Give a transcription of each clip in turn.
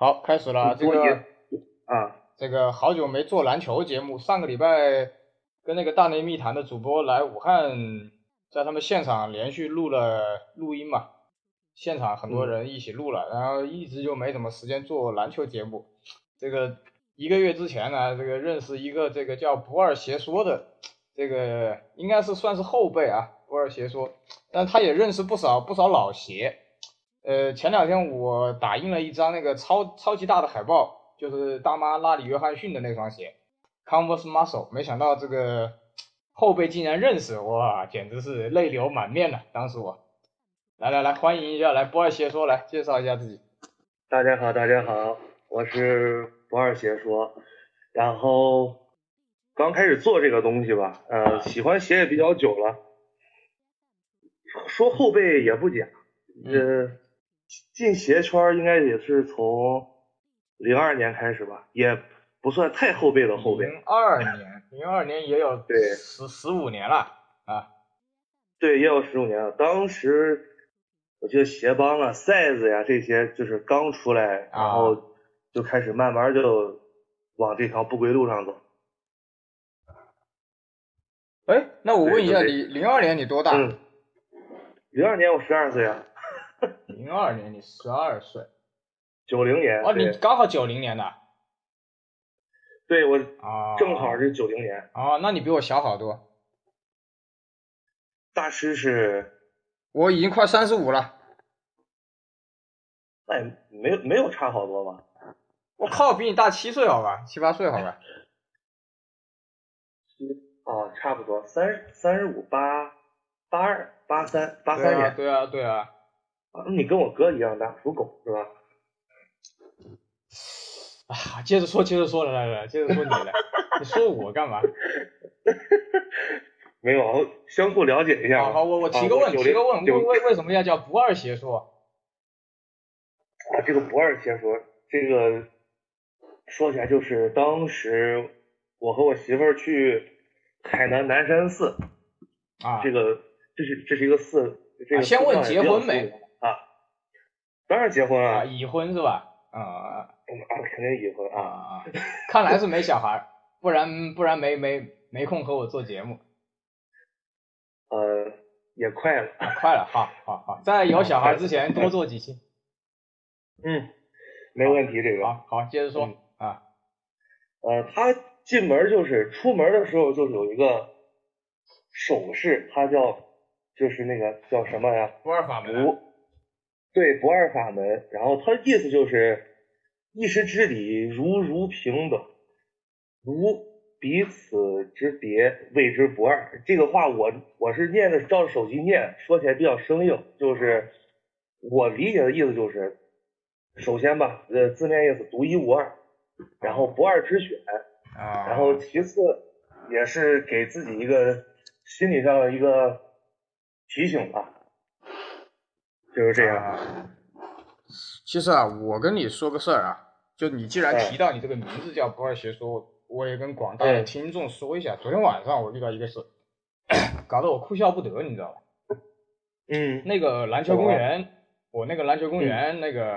好，开始了。这个啊，这个好久没做篮球节目，上个礼拜跟那个大内密谈的主播来武汉，在他们现场连续录了录音嘛，现场很多人一起录了，然后一直就没什么时间做篮球节目。这个一个月之前呢，这个认识一个这个叫不二邪说的，这个应该是算是后辈啊，不二邪说，但他也认识不少不少老邪。呃，前两天我打印了一张那个超超级大的海报，就是大妈拉里约翰逊的那双鞋，Converse Muscle，没想到这个后辈竟然认识，哇，简直是泪流满面了。当时我，来来来，欢迎一下，来不二邪说，来介绍一下自己。大家好，大家好，我是不二邪说，然后刚开始做这个东西吧，呃，喜欢鞋也比较久了，说后辈也不假，呃。进鞋圈应该也是从零二年开始吧，也不算太后辈的后辈。零二年，零二年也有对十十五年了啊。对，也有十五年了。当时我觉得鞋帮啊、size 呀这些就是刚出来，然后就开始慢慢就往这条不归路上走。哎，那我问一下你，零二年你多大？零二年我十二岁啊。零二年你十二岁，九零年哦，你刚好九零年的，对我啊，正好是九零年啊，那你比我小好多。大师是，我已经快三十五了，那也没没有差好多吧？我靠，比你大七岁好吧，七八岁好吧？七哦，差不多三三十五八八二八三八三年，对啊对啊。啊，你跟我哥一样大，属狗是吧？啊，接着说，接着说，来来来，接着说你来，你说我干嘛？没有，相互了解一下。好，好，我我提个问，提个问，为为为什么要叫不二邪说？啊，这个不二邪说，这个说起来就是当时我和我媳妇儿去海南南山寺啊，这个这是这是一个寺，这个先问结婚没？当然结婚了，已婚是吧？啊啊，肯定已婚啊啊！看来是没小孩，不然不然没没没空和我做节目。呃，也快了，快了，好好好，在有小孩之前多做几期。嗯，没问题，这个。好，好，接着说啊。呃，他进门就是出门的时候就有一个手势，他叫就是那个叫什么呀？不二法门。对不二法门，然后他的意思就是一时之理如如平等，如彼此之别谓之不二。这个话我我是念的，照着手机念，说起来比较生硬。就是我理解的意思就是，首先吧，呃，字面意思独一无二，然后不二之选，然后其次也是给自己一个心理上的一个提醒吧。就是这样啊。其实啊，我跟你说个事儿啊，就你既然提到你这个名字叫不二邪说，我也跟广大的听众说一下。昨天晚上我遇到一个事，搞得我哭笑不得，你知道吧？嗯。那个篮球公园，我那个篮球公园那个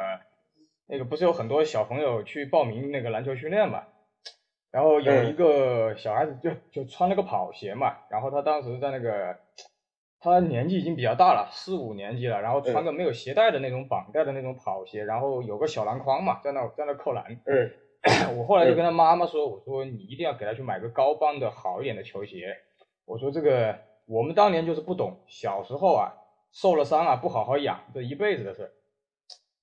那个不是有很多小朋友去报名那个篮球训练嘛？然后有一个小孩子就就穿了个跑鞋嘛，然后他当时在那个。他年纪已经比较大了，四五年级了，然后穿个没有鞋带的那种绑带的那种跑鞋，然后有个小篮筐嘛，在那在那扣篮。嗯。我后来就跟他妈妈说，我说你一定要给他去买个高帮的好一点的球鞋。我说这个我们当年就是不懂，小时候啊受了伤啊不好好养，这一辈子的事。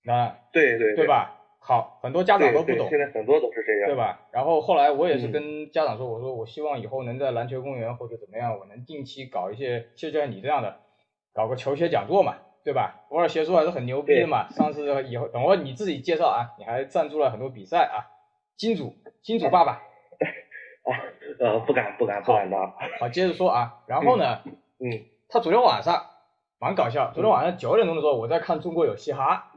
那对对对吧？好，很多家长都不懂。现在很多都是这样，对吧？然后后来我也是跟家长说，我说我希望以后能在篮球公园或者怎么样，我能定期搞一些，就像你这样的，搞个球鞋讲座嘛，对吧？偶尔鞋说还是很牛逼的嘛。上次以后等会你自己介绍啊，你还赞助了很多比赛啊，金主金主爸爸。啊呃不敢不敢不敢当。好，接着说啊，然后呢，嗯，他昨天晚上蛮搞笑，昨天晚上九点钟的时候我在看中国有嘻哈。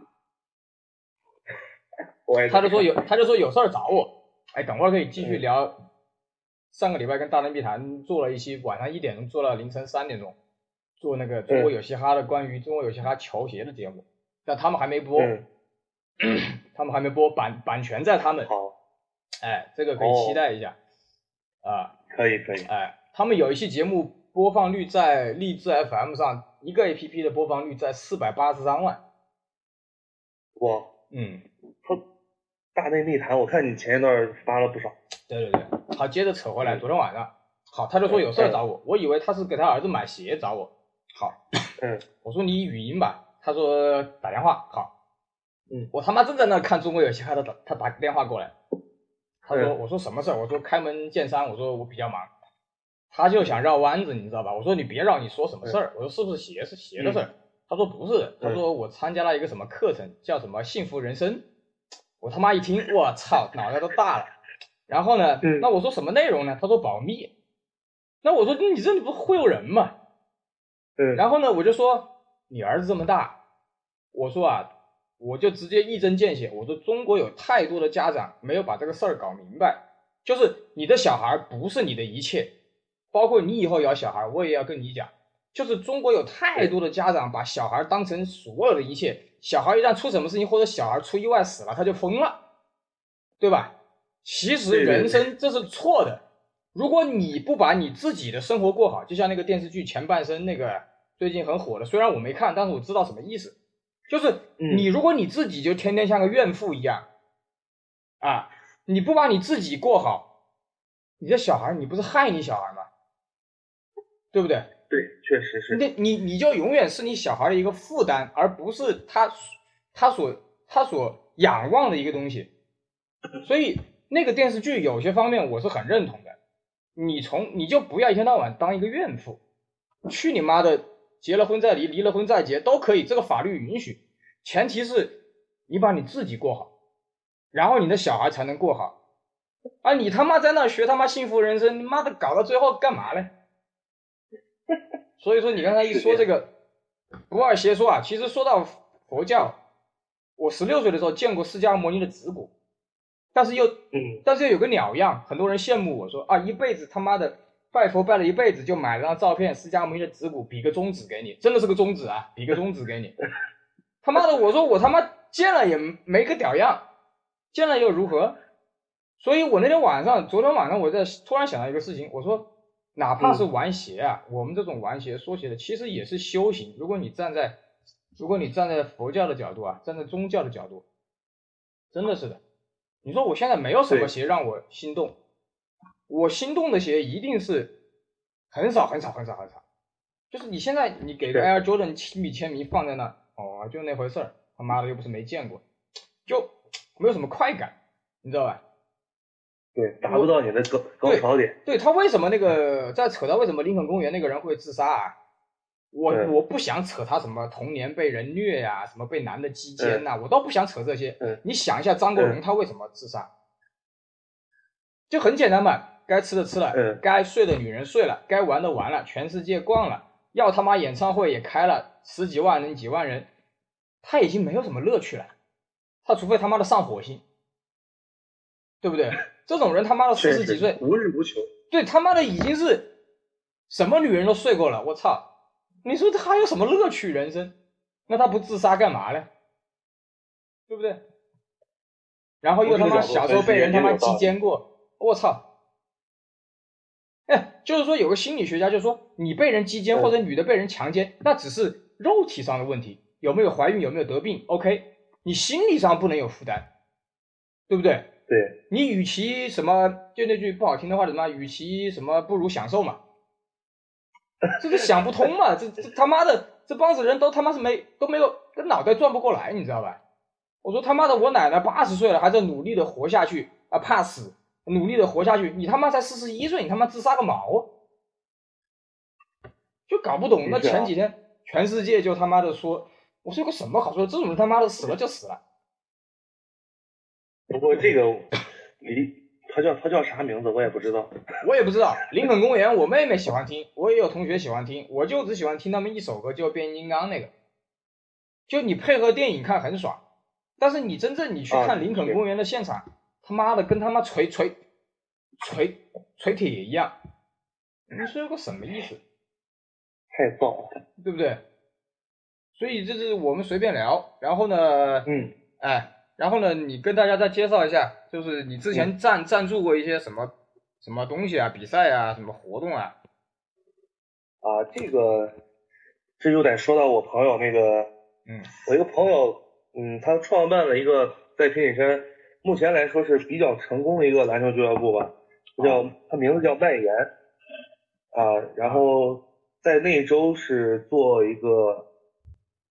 他就说有，他就说有事儿找我，哎，等会儿可以继续聊。上个礼拜跟大内密谈做了一期，晚上一点钟做到凌晨三点钟，做那个中国有嘻哈的关于中国有嘻哈球鞋的节目，但他们还没播。他们还没播，版版权在他们。好，哎，这个可以期待一下。啊，可以可以。哎，他们有一期节目播放率在荔枝 FM 上，一个 APP 的播放率在四百八十三万。哇，嗯，他大内密谈，我看你前一段发了不少。对对对，好，接着扯回来，昨天晚上，好，他就说有事儿找我，我以为他是给他儿子买鞋找我。好，嗯，我说你语音吧，他说打电话。好，嗯，我他妈正在那看中国有嘻哈，他打他打个电话过来，他说嗯我说什么事儿？我说开门见山，我说我比较忙。他就想绕弯子，你知道吧？我说你别绕，你说什么事儿？我说是不是鞋是鞋的事儿？他说不是，他说我参加了一个什么课程，叫什么幸福人生。我他妈一听，我操，脑袋都大了。然后呢，嗯那我说什么内容呢？他说保密。那我说你这不忽悠人吗？嗯，然后呢，我就说你儿子这么大，我说啊，我就直接一针见血，我说中国有太多的家长没有把这个事儿搞明白，就是你的小孩不是你的一切，包括你以后有小孩，我也要跟你讲，就是中国有太多的家长把小孩当成所有的一切，小孩一旦出什么事情或者小孩出意外死了，他就疯了，对吧？其实人生这是错的。如果你不把你自己的生活过好，就像那个电视剧《前半生》那个最近很火的，虽然我没看，但是我知道什么意思。就是嗯你如果你自己就天天像个怨妇一样，啊，你不把你自己过好，你这小孩你不是害你小孩吗？对不对？对，确实是。那你你就永远是你小孩的一个负担，而不是他他所他所仰望的一个东西。所以那个电视剧有些方面我是很认同的。你从你就不要一天到晚当一个怨妇，去你妈的！结了婚再离，离了婚再结都可以，这个法律允许，前提是你把你自己过好，然后你的小孩才能过好。啊，你他妈在那学他妈幸福人生，你妈的搞到最后干嘛嘞？所以说你刚才一说这个不二邪说啊，其实说到佛教，我十六岁的时候见过释迦牟尼的指骨，但是又嗯但是又有个鸟样，很多人羡慕我说啊，一辈子他妈的拜佛拜了一辈子，就买了张照片，释迦牟尼的指骨，比个中指给你，真的是个中指啊，比个中指给你。他妈的，我说我他妈见了也没个屌样，见了又如何？所以我那天晚上，昨天晚上我在突然想到一个事情，我说哪怕是玩鞋啊，我们这种玩鞋说鞋的其实也是修行。如果你站在如果你站在佛教的角度啊，站在宗教的角度，真的是的。你说我现在没有什么鞋让我心动，我心动的鞋一定是很少很少很少很少。就是你现在你给个 Air Jordan 亲笔签名放在那，哦，就那回事儿，他妈的又不是没见过，就没有什么快感，你知道吧？对，达不到你的高高潮点。对他为什么那个再扯到为什么林肯公园那个人会自杀啊？我嗯我不想扯他什么童年被人虐呀、什么被男的鸡奸呐、我倒不想扯这些。嗯你想一下张国荣嗯他为什么自杀？就很简单嘛，该吃的吃了，嗯该睡的女人睡了，该玩的玩了，全世界逛了，要他妈演唱会也开了，十几万人、几万人，他已经没有什么乐趣了。他除非他妈的上火星，对不对？这种人他妈的四十几岁，无日无求。对他妈的已经是什么女人都睡过了，我操！你说他还有什么乐趣人生？那他不自杀干嘛呢？对不对？然后又他妈小时候被人他妈鸡奸过，我操！哎，就是说有个心理学家就说，你被人鸡奸嗯或者女的被人强奸，那只是肉体上的问题，有没有怀孕，有没有得病，OK，你心理上不能有负担，对不对？对，你与其什么，就那句不好听的话，什么，与其什么不如享受嘛，这个想不通嘛，这这他妈的这帮子人都他妈是没都没有，这脑袋转不过来，你知道吧？我说他妈的，我奶奶八十岁了，还在努力的活下去啊，怕死，努力的活下去，你他妈才四十一岁，你他妈自杀个毛？就搞不懂。那前几天全世界就他妈的说，我说有个什么好说的？这种人他妈的死了就死了。不过这个离他叫他叫啥名字我也不知道。我也不知道，林肯公园，我妹妹喜欢听，我也有同学喜欢听，我就只喜欢听他们一首歌，就变形金刚那个。就你配合电影看很爽，但是你真正你去啊看林肯公园的现场，他妈的跟他妈锤锤锤锤铁一样，你说有个什么意思，太燥了。对不对？所以这是我们随便聊，然后呢，嗯，哎，然后呢，你跟大家再介绍一下，就是你之前赞赞助过一些什么什么东西啊，比赛啊，什么活动啊？啊，这个这就得说到我朋友那个，嗯，我一个朋友，嗯，他创办了一个在天津山目前来说是比较成功的一个篮球俱乐部吧，叫他名字叫麦岩，啊，然后在那周是做一个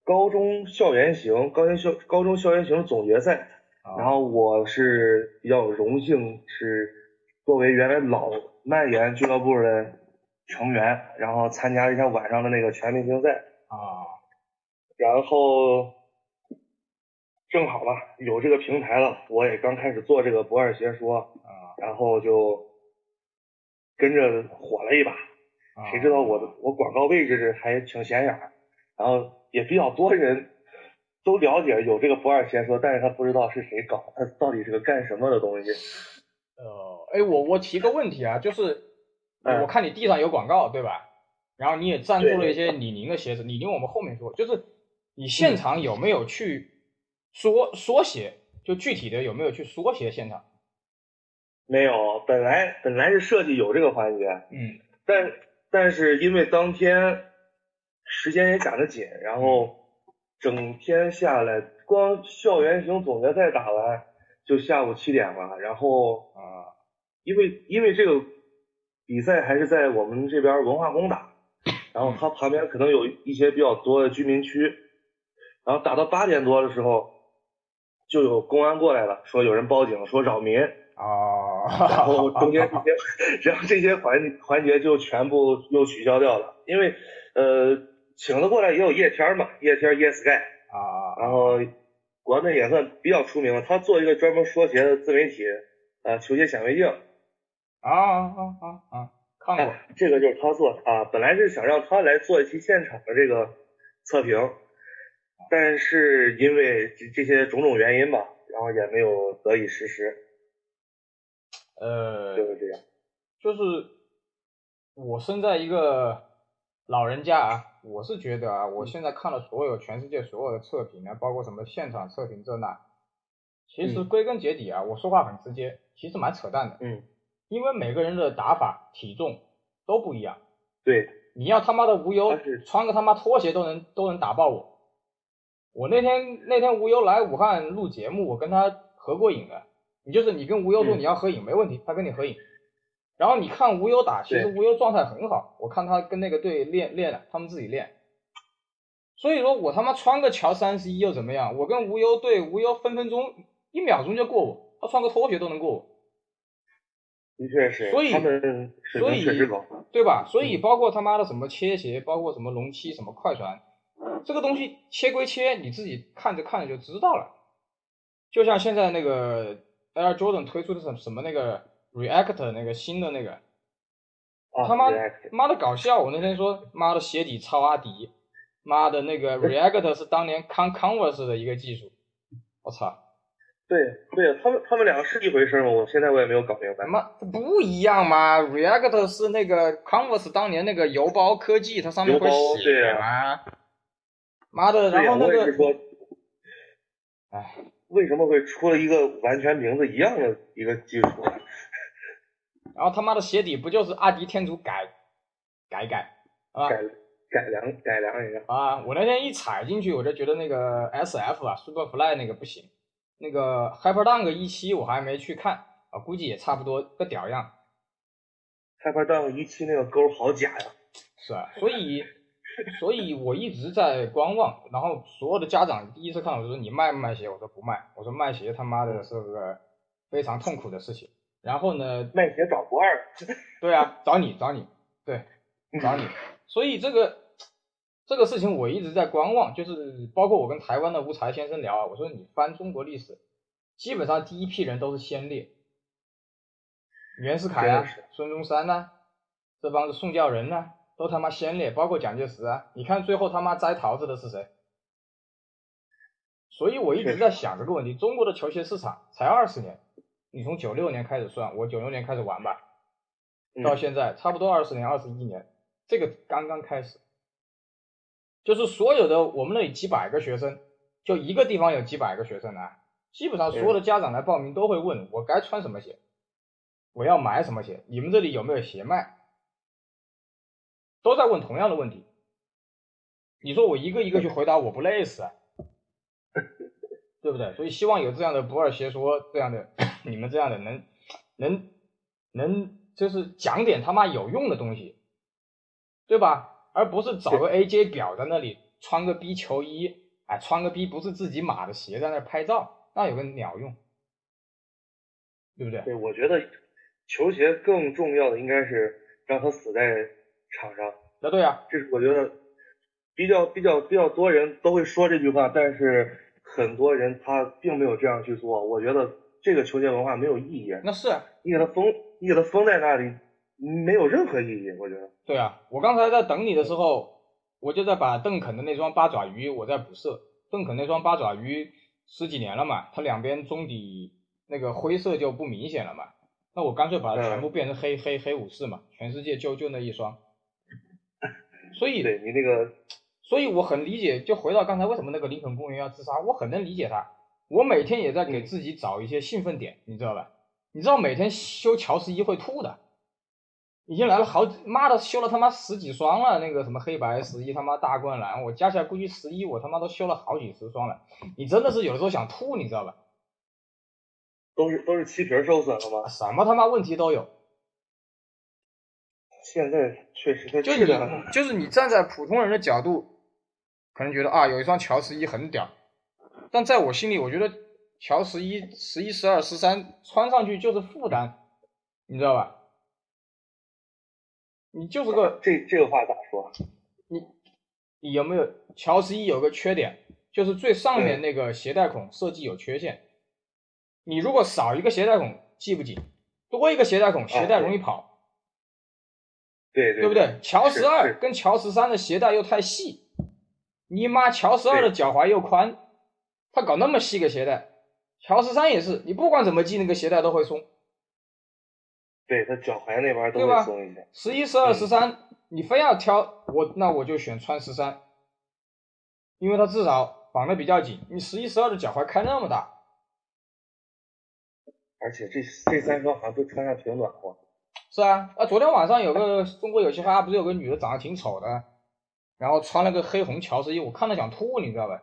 高中校园行高中校高中校园行总决赛，然后我是比较荣幸是作为原来老曼联俱乐部的。成员，然后参加一下晚上的那个全明星赛。啊，然后正好吧，有这个平台了，我也刚开始做这个不二邪说。啊，然后就跟着火了一把，谁知道我的我广告位置还挺显眼，然后也比较多人都了解有这个不二邪说，但是他不知道是谁搞，他到底是个干什么的东西。呃，哎，我我提个问题啊，就是。我看你地上有广告，对吧？然后你也赞助了一些李宁的鞋子。李宁我们后面说，就是你现场有没有去缩缩写？就具体的有没有去缩写现场？没有，本来本来是设计有这个环节，嗯，但但是因为当天时间也赶得紧，然后整天下来，光校园型总决赛打完就下午七点吧，然后啊，因为因为这个。比赛还是在我们这边文化宫打，然后它旁边可能有一些比较多的居民区，然后打到八点多的时候，就有公安过来了，说有人报警说扰民啊，然后中间这些，然后这些环环节就全部又取消掉了，因为呃请了过来也有叶天嘛，叶天 Yes Sky 啊，然后国内也算比较出名了，他做一个专门说鞋的自媒体，呃球鞋显微镜。啊啊啊啊！看过，这个就是他做的啊。本来是想让他来做一期现场的这个测评，但是因为这这些种种原因吧，然后也没有得以实施。呃，就是这样。就是我身在一个老人家啊，我是觉得啊，我现在看了所有全世界所有的测评啊，包括什么现场测评这那，其实归根结底啊，我说话很直接，其实蛮扯淡的。嗯。因为每个人的打法、体重都不一样。对，你要他妈的无忧穿个他妈拖鞋都能都能打爆我。我那天那天无忧来武汉录节目，我跟他合过影的。你就是你跟无忧说你要合影没问题，他跟你合影。然后你看无忧打，其实无忧状态很好。我看他跟那个队练练了，他们自己练。所以说我他妈穿个乔三十一又怎么样？我跟无忧对无忧分分钟一秒钟就过我，他穿个拖鞋都能过我。的确是，所以他们所以对吧？所以包括他妈的什么切鞋，包括什么龙七什么快船，这个东西切归切，你自己看着看着就知道了。就像现在那个 Air Jordan 推出的什什么那个 React 那个新的那个，他妈妈的搞笑！我那天说妈的鞋底超阿迪，妈的那个 React 是当年 Con Converse 的一个技术，我操！对对，他们他们两个是一回事吗？我现在我也没有搞明白。妈，不一样吗？React 是那个 Converse 当年那个邮包科技，它上面会写啊？妈的，然后那个，哎，为什么会出了一个完全名字一样的一个技术？然后他妈的鞋底不就是阿迪天竺改改改啊？改改良改良一下啊！我那天一踩进去，我就觉得那个 SF 啊，Superfly 那个不行。那个 Hyperdunk 一期我还没去看啊，估计也差不多个屌样。Hyperdunk 一期那个勾好假呀。是啊，所以 所以我一直在观望，然后所有的家长第一次看我就说你卖不卖鞋？我说不卖，我说卖鞋他妈的是个非常痛苦的事情。然后呢，卖鞋找不二。对啊，找你找你，对，找你。所以这个。这个事情我一直在观望，就是包括我跟台湾的吴才先生聊啊，我说你翻中国历史，基本上第一批人都是先烈，袁世凯啊、孙中山呐，这帮子宋教仁呐，都他妈先烈，包括蒋介石啊，你看最后他妈摘桃子的是谁？所以我一直在想这个问题，中国的球鞋市场才二十年，你从九六年开始算，我九六年开始玩吧，到现在差不多二十年、二十一年，这个刚刚开始。就是所有的我们那里几百个学生，就一个地方有几百个学生啊，基本上所有的家长来报名都会问我该穿什么鞋，我要买什么鞋，你们这里有没有鞋卖？都在问同样的问题。你说我一个一个去回答，我不累死啊？对不对？所以希望有这样的不二邪说，这样的你们这样的能能能就是讲点他妈有用的东西，对吧？而不是找个 AJ 表在那里穿个 B 球衣，哎，穿个 B 不是自己码的鞋在那拍照，那有个鸟用，对不对？对，我觉得球鞋更重要的应该是让他死在场上。那对啊，这是我觉得比较比较比较多人都会说这句话，但是。很多人他并没有这样去做，我觉得这个球鞋文化没有意义。那是你给它封，你给它封在那里，没有任何意义。我觉得。对啊，我刚才在等你的时候，我就在把邓肯的那双八爪鱼我在补色。邓肯那双八爪鱼十几年了嘛，它两边中底那个灰色就不明显了嘛，那我干脆把它全部变成黑黑黑武士嘛，全世界就就那一双。所以对你那个。所以我很理解，就回到刚才为什么那个林肯公园要自杀，我很能理解他。我每天也在给自己找一些兴奋点，你知道吧？你知道每天修乔十一会吐的，已经来了好妈的修了他妈十几双了，那个什么黑白十一他妈大灌篮，我加起来估计十一我他妈都修了好几十双了。你真的是有的时候想吐，你知道吧？都是都是漆皮受损了吗？什么他妈问题都有。现在确实在就是你就是你站在普通人的角度。可能觉得啊，有一双乔十一很屌，但在我心里，我觉得乔十一、十一、十二、十三穿上去就是负担，你知道吧？你就是个这这个话咋说？你你有没有乔十一有个缺点，就是最上面那个鞋带孔设计有缺陷。你如果少一个鞋带孔系不紧，多一个鞋带孔鞋带容易跑。对对，对不对？乔十二跟乔十三的鞋带又太细。你妈乔十二的脚踝又宽，他搞那么细个鞋带，乔十三也是，你不管怎么系那个鞋带都会松。对他脚踝那边都会松一些。十一、十二、十三，你非要挑我，那我就选穿十三，因为他至少绑的比较紧。你十一、十二的脚踝开那么大，而且这这三双好像都穿上挺暖和。是啊，啊，昨天晚上有个中国有嘻哈，不是有个女的长得挺丑的。然后穿了个黑红乔十一，我看了想吐，你知道吧？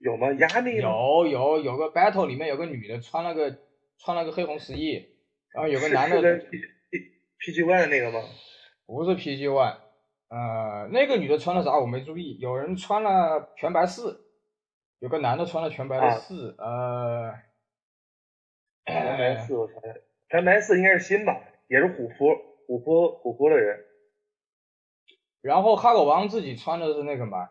有吗？压力有有有个 battle 里面有个女的穿了个穿了个黑红十一，然后有个男的。是 P P G One 那个吗？不是 P G One，呃，那个女的穿了啥我没注意。有人穿了全白四，有个男的穿了全白的四，呃。全白四，我猜，全白四应该是新吧？也是虎扑虎扑虎扑的人。然后哈狗王自己穿的是那个嘛，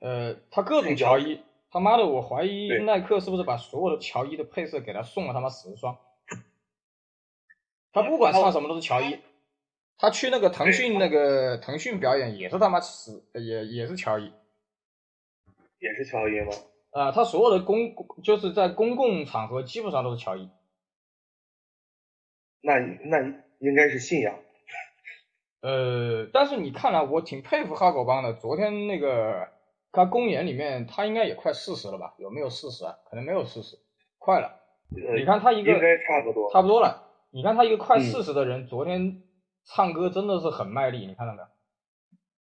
呃，他各种乔伊，他妈的，我怀疑耐克是不是把所有的乔伊的配色给他送了他妈十双，他不管穿什么都是乔伊，他去那个腾讯那个腾讯表演也是他妈十，也也是乔伊，也是乔伊吗？啊，他所有的公就是在公共场合基本上都是乔伊，那那应该是信仰。呃，但是你看来我挺佩服哈狗帮的。昨天那个他公演里面，他应该也快四十了吧？有没有四十啊？可能没有四十，快了。你看他一个应该差不多，差不多了。你看他一个快四十的人，昨天唱歌真的是很卖力，你看到没有？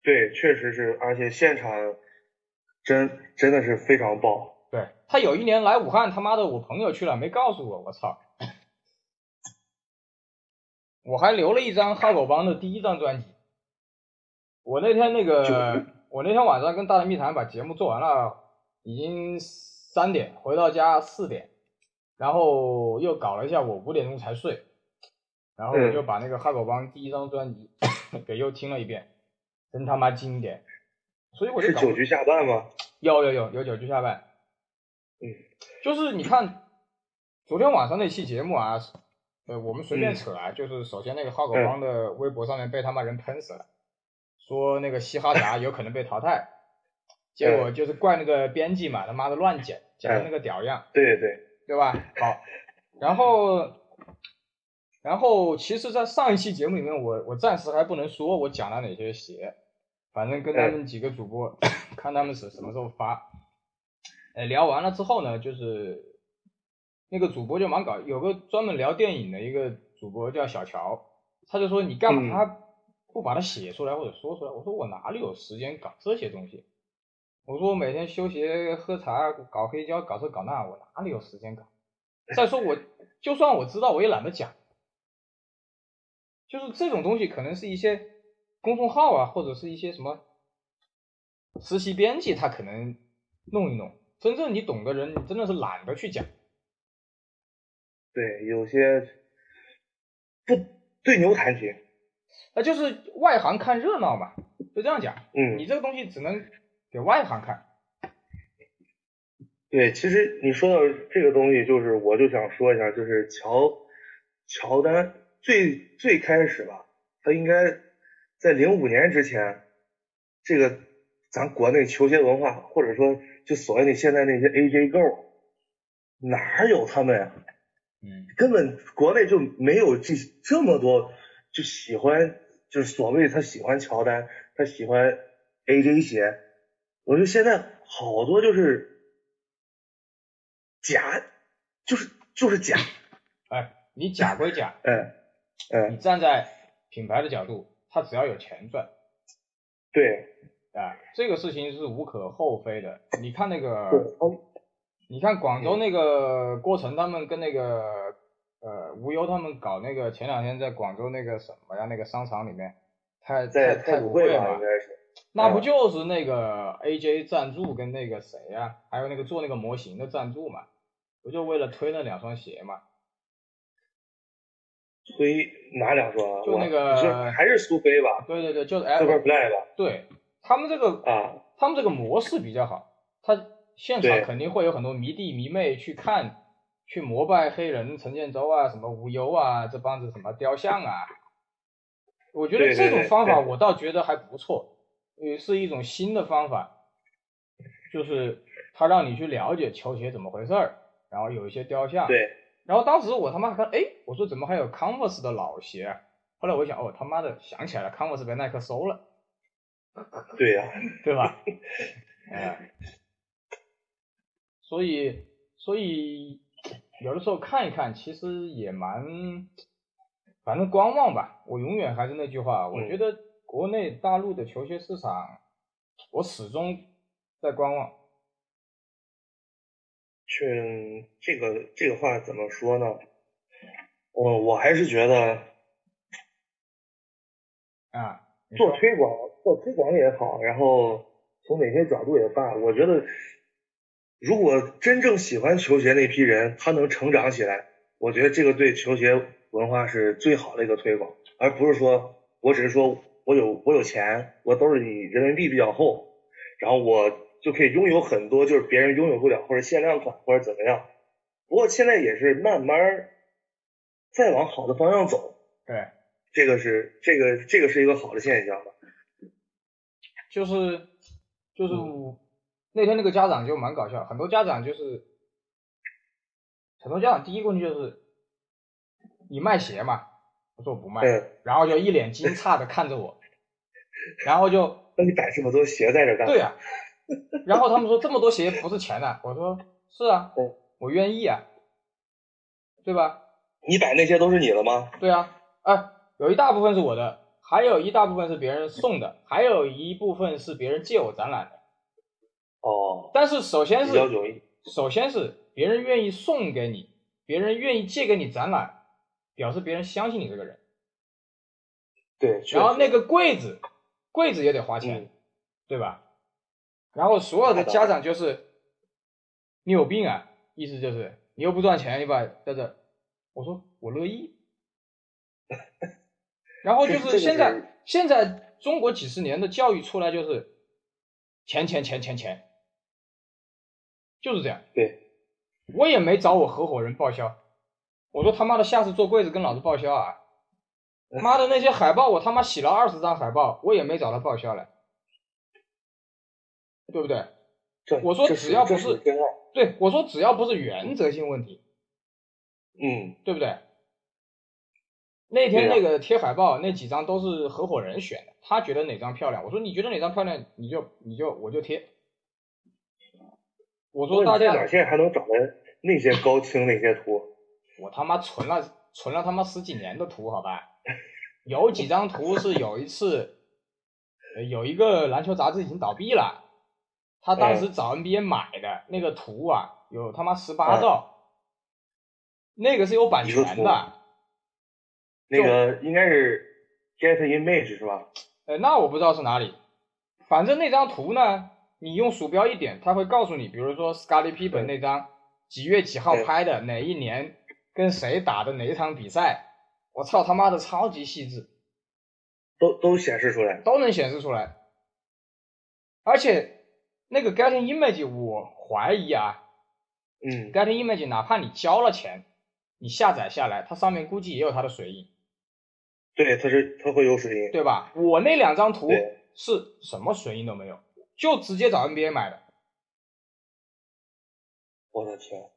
对，确实是，而且现场真真的是非常爆。对他有一年来武汉，他妈的我朋友去了没告诉我，我操。我还留了一张哈狗帮的第一张专辑。我那天那个，我那天晚上跟大内密谈把节目做完了，已经三点，回到家四点，然后又搞了一下，我五点钟才睡，然后我就把那个哈狗帮第一张专辑 给又听了一遍，真他妈经典。所以我就。是九局下半吗？有有有有九局下半。嗯。就是你看，昨天晚上那期节目啊。呃，我们随便扯啊，就是首先那个哈狗帮的微博上面被他妈人喷死了，说那个嘻哈侠有可能被淘汰，结果就是怪那个编辑嘛，他妈的乱剪，剪的那个屌样，对对对吧？好，然后然后其实，在上一期节目里面，我我暂时还不能说我讲了哪些鞋，反正跟他们几个主播看他们是什么时候发，哎，聊完了之后呢，就是那个主播就蛮搞，有个专门聊电影的一个主播叫小乔，他就说你干嘛不把它写出来或者说出来？我说我哪里有时间搞这些东西？我说我每天休息喝茶搞黑胶搞这搞那，我哪里有时间搞？再说我就算我知道，我也懒得讲。就是这种东西，可能是一些公众号啊，或者是一些什么实习编辑，他可能弄一弄。真正你懂的人，你真的是懒得去讲。对，有些不对牛弹琴，那就是外行看热闹嘛，就这样讲。嗯，你这个东西只能给外行看。对，其实你说到这个东西，就是我就想说一下，就是乔乔丹最最开始吧，他应该在零五年之前，这个咱国内球鞋文化，或者说就所谓的现在那些 AJ Go，哪有他们呀？嗯，根本国内就没有这这么多就喜欢，就是所谓他喜欢乔丹，他喜欢 AJ 鞋。我觉得现在好多就是假，就是就是假。哎，你假归假，嗯嗯，你站在品牌的角度，他只要有钱赚，对，啊，这个事情是无可厚非的。你看那个。你看广州那个郭晨他们跟那个呃无忧他们搞那个前两天在广州那个什么呀那个商场里面太在太古汇嘛，应该是，那不就是那个 AJ 赞助跟那个谁呀，还有那个做那个模型的赞助嘛，不就为了推那两双鞋嘛？推哪两双？就那个还是苏菲吧？对对对，就是吧？对他们这个啊，他们这个模式比较好，他。现场肯定会有很多迷弟迷妹去看，去膜拜黑人陈建州啊，什么无忧啊，这帮子什么雕像啊。我觉得这种方法我倒觉得还不错，也是一种新的方法，就是他让你去了解球鞋怎么回事儿，然后有一些雕像。对。然后当时我他妈看，哎，我说怎么还有 Converse 的老鞋啊？后来我想，哦，他妈的，想起来了，Converse 被耐克收了。对呀。对吧？哎。所以，所以有的时候看一看，其实也蛮，反正观望吧。我永远还是那句话，我觉得国内大陆的球鞋市场，我始终在观望。去这个这个话怎么说呢？我我还是觉得，啊，做推广做推广也好，然后从哪些角度也罢，我觉得。如果真正喜欢球鞋那批人，他能成长起来，我觉得这个对球鞋文化是最好的一个推广，而不是说我只是说我有我有钱，我都是以人民币比较厚，然后我就可以拥有很多就是别人拥有不了或者限量款或者怎么样。不过现在也是慢慢再往好的方向走，对，这个是这个这个是一个好的现象吧，就是就是。那天那个家长就蛮搞笑，很多家长就是，很多家长第一个问题就是，你卖鞋嘛？我说我不卖，然后就一脸惊诧的看着我，然后就，那你摆这么多鞋在这干？对呀，然后他们说这么多鞋不是钱的，我说是啊，我愿意啊，对吧？你摆那些都是你的吗？对啊，哎，有一大部分是我的，还有一大部分是别人送的，还有一部分是别人借我展览的。哦，但是首先是首先是别人愿意送给你，别人愿意借给你展览，表示别人相信你这个人。对，然后那个柜子，柜子也得花钱，对吧？然后所有的家长就是你有病啊，意思就是你又不赚钱，你把在这，我说我乐意。然后就是现在现在中国几十年的教育出来就是钱钱钱钱钱。就是这样，对，我也没找我合伙人报销，我说他妈的下次做柜子跟老子报销啊，妈的那些海报我他妈洗了二十张海报，我也没找他报销来，对不对？我说只要不是，对，我说只要不是原则性问题，嗯，对不对？那天那个贴海报那几张都是合伙人选的，他觉得哪张漂亮，我说你觉得哪张漂亮，你就你就我就贴。我说大家在哪现在还能找来那些高清那些图？我他妈存了存了他妈十几年的图，好吧？有几张图是有一次，呃有一个篮球杂志已经倒闭了，他当时找 NBA 买的那个图啊，有他妈十八兆，那个是有版权的。那个应该是 Get Image 是吧？呃，那我不知道是哪里，反正那张图呢，你用鼠标一点，它会告诉你，比如说 Scottie Pippen 那张几月几号拍的，哪一年跟谁打的哪一场比赛，我操他妈的超级细致，都都显示出来，都能显示出来，而且那个 Getting Image 我怀疑啊，嗯，Getting Image 哪怕你交了钱，你下载下来，它上面估计也有它的水印。对，它是它会有水印，对吧？我那两张图是什么水印都没有，就直接找 NBA 买的。我的天！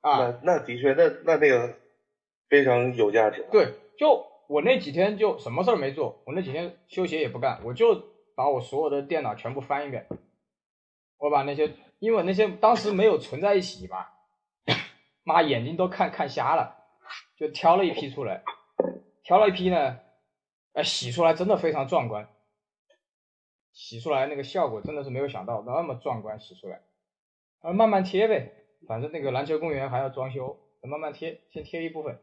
啊，那那的确，那那那个非常有价值。对，就我那几天就什么事儿没做，我那几天休息也不干，我就把我所有的电脑全部翻一遍。我把那些，因为那些当时没有存在一起嘛，妈眼睛都看看瞎了，就挑了一批出来。挑了一批呢，哎，洗出来真的非常壮观，洗出来那个效果真的是没有想到那么壮观，洗出来，啊，慢慢贴呗，反正那个篮球公园还要装修，慢慢贴，先贴一部分。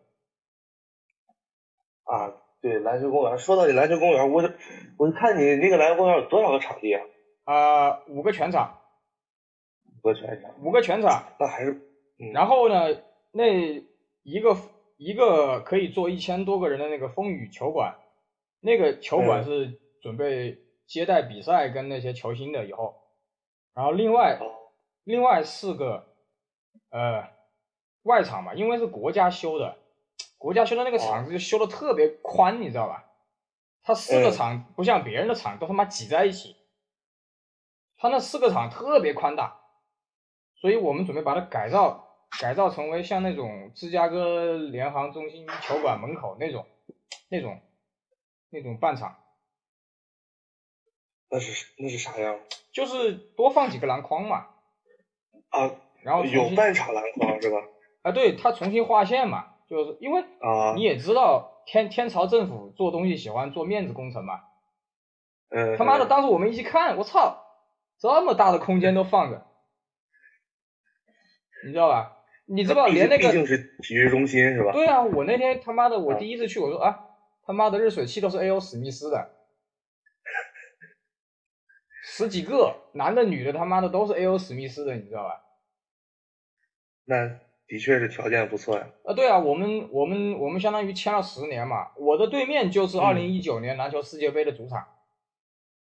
啊，对，篮球公园，说到你篮球公园，我我看你那个篮球公园有多少个场地啊？啊，五个全场。五个全场。五个全场。那还是，嗯、然后呢，那一个。一个可以坐一千多个人的那个风雨球馆，那个球馆是准备接待比赛跟那些球星的以后，然后另外另外四个呃外场嘛，因为是国家修的，国家修的那个场子就修的特别宽，你知道吧？他四个场不像别人的场都他妈挤在一起，他那四个场特别宽大，所以我们准备把它改造。改造成为像那种芝加哥联航中心球馆门口那种、那种、那种半场。那是那是啥样？就是多放几个篮筐嘛。啊。然后有半场篮筐是吧？啊，对，他重新划线嘛，就是因为啊，你也知道天天朝政府做东西喜欢做面子工程嘛。嗯。他妈的，当时我们一起看，我操，这么大的空间都放着，你知道吧？你知道连那个毕竟是体育中心是吧？对啊，我那天他妈的我第一次去，我说啊，他妈的热水器都是 A.O. 史密斯的，十几个男的女的他妈的都是 A.O. 史密斯的，你知道吧？那的确是条件不错呀。啊，对啊，我们我们我们相当于签了十年嘛，我的对面就是二零一九年篮球世界杯的主场，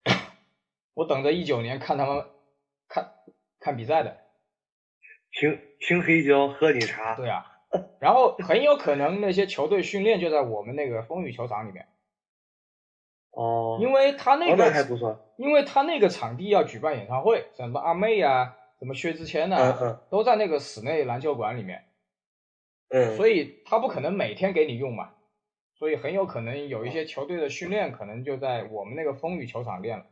我等着一九年看他们看看比赛的。听听黑胶，喝你茶。对啊，然后很有可能那些球队训练就在我们那个风雨球场里面。哦。因为他那个还不错。因为他那个场地要举办演唱会，什么阿妹啊，什么薛之谦呐，嗯嗯，都在那个室内篮球馆里面。嗯。所以他不可能每天给你用嘛，所以很有可能有一些球队的训练可能就在我们那个风雨球场练了。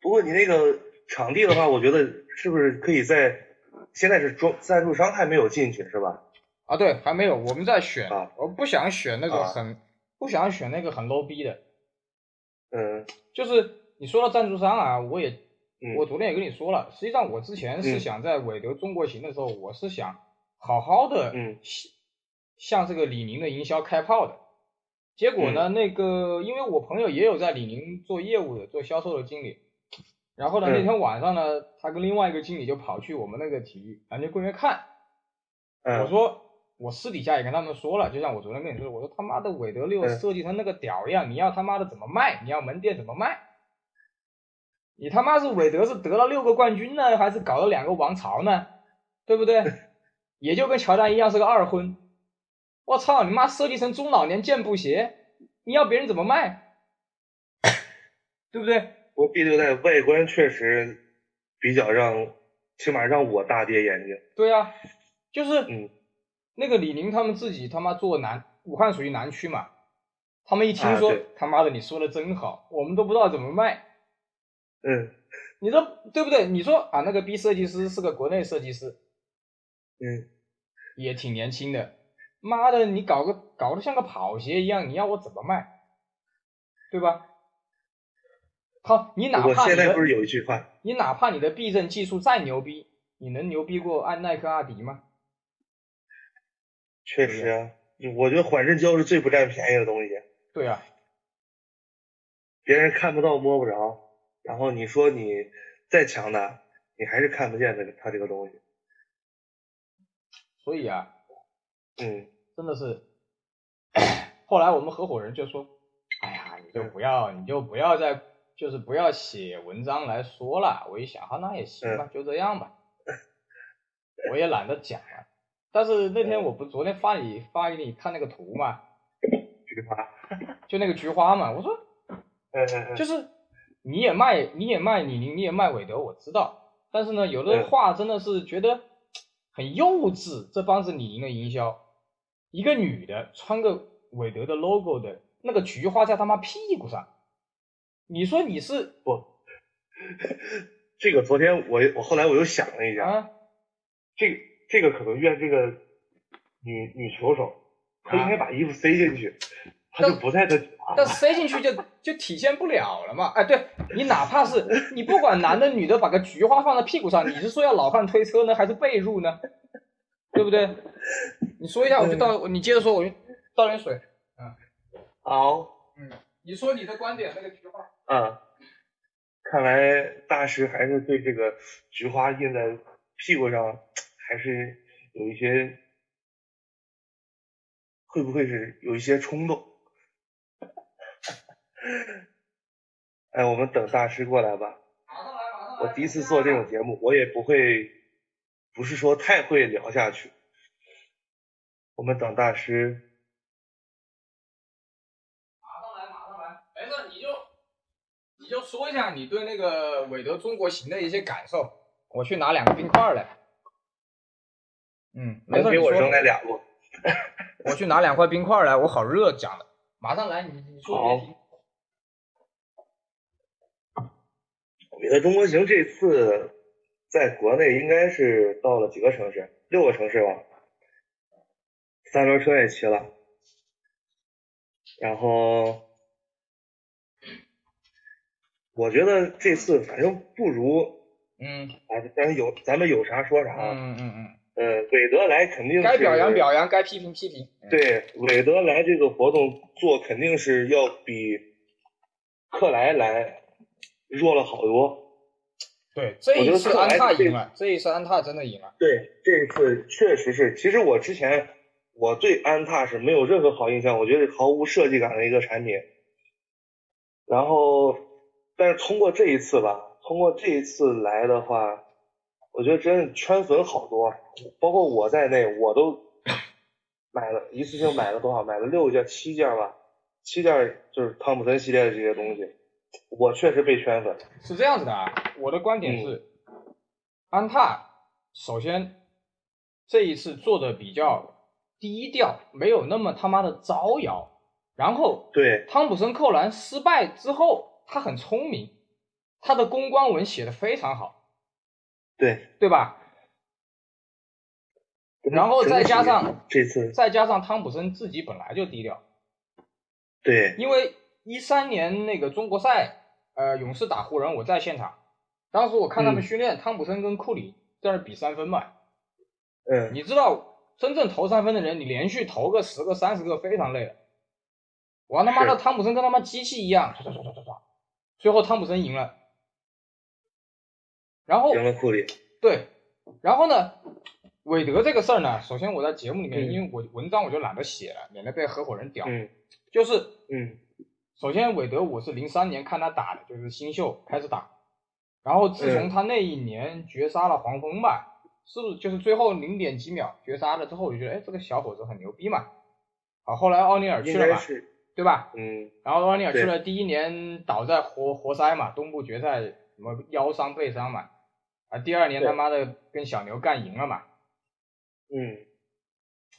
不过你那个。场地的话，我觉得是不是可以在现在是装赞助商还没有进去是吧？啊，对，还没有，我们在选，啊、我不想选那种很，啊、不想选那个很 low 逼的。嗯，就是你说到赞助商啊，我也，嗯、我昨天也跟你说了，实际上我之前是想在韦德中国行的时候，嗯、我是想好好的，嗯，向这个李宁的营销开炮的。结果呢，嗯、那个因为我朋友也有在李宁做业务的，做销售的经理。然后呢，那天晚上呢，他跟另外一个经理就跑去我们那个体育篮球公园看。我说，我私底下也跟他们说了，就像我昨天跟你说的，我说他妈的韦德六设计成那个屌样，你要他妈的怎么卖？你要门店怎么卖？你他妈是韦德是得了六个冠军呢，还是搞了两个王朝呢？对不对？也就跟乔丹一样是个二婚。我操，你妈设计成中老年健步鞋，你要别人怎么卖？对不对？我第六代外观确实比较让，起码让我大跌眼镜。对呀，就是嗯，那个李宁他们自己他妈做南武汉属于南区嘛，他们一听说、啊、他妈的你说的真好，我们都不知道怎么卖。嗯，你说对不对？你说啊，那个 B 设计师是个国内设计师，嗯，也挺年轻的。妈的，你搞个搞得像个跑鞋一样，你要我怎么卖？对吧？好，你哪怕现在不是有一句话，你哪怕你的避震技术再牛逼，你能牛逼过安耐克阿迪吗？确实啊，我觉得缓震胶是最不占便宜的东西，对啊，别人看不到摸不着，然后你说你再强大，你还是看不见这个它这个东西。所以啊，嗯，真的是，后来我们合伙人就说，哎呀，你就不要，你就不要再，就是不要写文章来说了。我一想，哈，那也行吧，就这样吧，我也懒得讲了。但是那天我不昨天发你发给你看那个图嘛，菊花，就那个菊花嘛，我说 就是你也卖你也卖李宁，你也卖韦德，我知道。但是呢，有的嗯话真的是觉得很幼稚，这帮子李宁的营销，一个女的穿个韦德的 logo 的那个菊花在他妈屁股上，你说你是不，这个昨天我我后来我又想了一下，啊？这个这个可能怨这个女女球手，她应该把衣服塞进去，她就不在她菊花但塞进去就就体现不了了嘛。哎，对你哪怕是你不管男的女的，把个菊花放在屁股上，你是说要老汉推车呢，还是被褥呢？对不对？你说一下，我就倒，你接着说，我就倒点水。嗯好，嗯，你说你的观点，那个菊花。嗯，看来大师还是对这个菊花印在屁股上还是有一些，会不会是有一些冲动？哎，我们等大师过来吧。马上来，马上来。我第一次做这种节目，我也不会，不是说太会聊下去。我们等大师。马上来，马上来。没事，你就你就说一下你对那个韦德中国行的一些感受。我去拿两个冰块来。嗯，没给我扔来俩不？我去拿两块冰块来，我好热，讲的。马上来，你你说好别停。韦德中国行这次在国内应该是到了几个城市？六个城市吧。三轮车也骑了，然后我觉得这次反正不如嗯啊，咱有咱们有啥说啥。嗯嗯嗯呃，韦德来肯定该表扬表扬，该批评批评。嗯，对，韦德来这个活动做肯定是要比克莱来弱了好多。对，这一次安踏赢了，这一次安踏真的赢了。对，这一次确实是。其实我之前我对安踏是没有任何好印象，我觉得毫无设计感的一个产品。然后，但是通过这一次吧，通过这一次来的话，我觉得真是圈粉好多，包括我在内，我都买了一次性买了多少？买了六件、七件吧，七件就是汤普森系列的这些东西，我确实被圈粉。是这样子的啊，我的观点是，安踏首先这一次做的比较低调，没有那么他妈的招摇。然后对，汤普森扣篮失败之后，他很聪明，他的公关文写的非常好，对，对吧？然后再加上这次，再加上汤普森自己本来就低调，对，因为一三年那个中国赛，呃，勇士打湖人，我在现场，当时我看他们嗯。训练，汤普森跟库里在那比三分嘛，嗯，你知道真正投三分的人，你连续投个十个、三十个非常累的。我他妈的汤普森跟他妈机器一样，唰唰唰唰唰唰，最后汤普森赢了。然后对，然后呢，韦德这个事儿呢，首先我在节目里面，嗯因为我文章我就懒得写了，免得被合伙人屌。嗯就是嗯首先韦德我是零三年看他打的，就是新秀开始打，然后自从嗯他那一年绝杀了黄蜂吧，是不是就是最后零点几秒绝杀了之后，我就觉得哎这个小伙子很牛逼嘛。好，后来奥尼尔去了嘛，对吧？嗯然后奥尼尔去了第一年倒在活活塞嘛，东部决赛什么腰伤背伤嘛，啊，第二年他妈的跟小牛干赢了嘛。嗯。